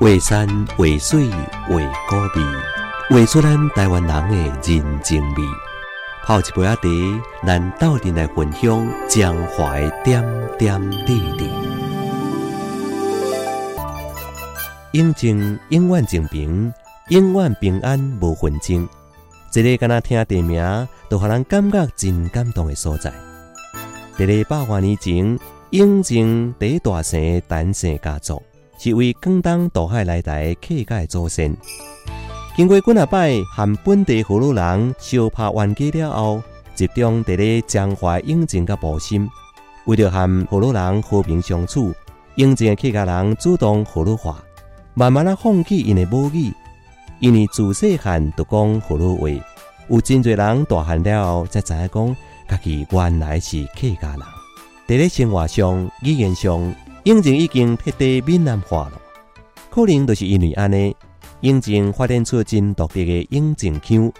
画山画水画古味，画出咱台湾人的人情味。泡一杯仔茶，咱斗阵来分享江淮点点滴滴。永靖永远静平，永远平安无纷争。一个敢若听地名，都互人感觉真感动的所在。伫咧百万年前，永靖第一大姓陈姓家族。是为广东渡海来台客家祖先，经过几啊摆和本地葫芦人相拍冤家了后，集中伫咧江淮永靖甲埔心，为了和葫芦人和平相处，永靖的客家人主动葫芦话，慢慢啊放弃因的母语，因为自细汉就讲葫芦话，有真侪人大汉了后才知影讲，家己原来是客家人，伫咧生活上、语言上。永靖已经彻底闽南化了，可能就是因为安尼，永靖发展出真独特的永靖腔，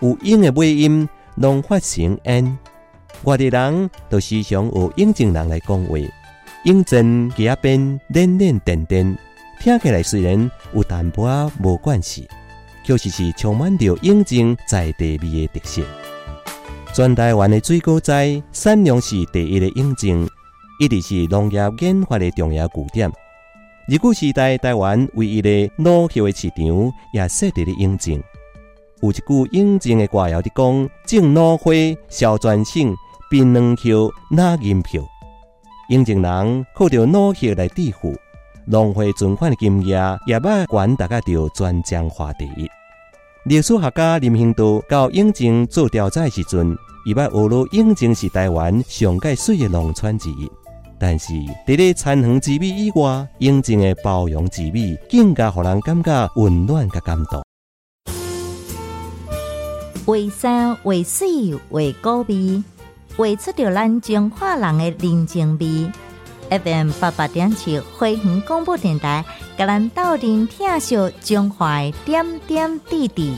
有永的尾音，拢发成 n。外地人都时常有永靖人来讲话，永镇加边练练点点，听起来虽然有淡薄仔无关系，确实是充满着永靖在地味的特色。全台湾的水果栽产量是第一的永靖。一直是农业研发的重要据点。日据时代，台湾唯一的农业的市场也设伫咧永靖。有一句永靖的歌谣伫讲：“种农花销全省，槟榔叶拿银票。”永靖人靠着农业来致富，农会存款的金额也把管大家着专江华第一。历史学家林兴都到永靖做调查时阵，伊捌学了永靖是台湾上界水的农村之一。但是，伫咧残垣之美以外，永靖的包容之美，更加让人感觉温暖甲感动。为山为水为高味，画出着咱中华人的人情味。FM 八八点七辉煌广播电台，甲咱斗阵听笑中华点点滴滴。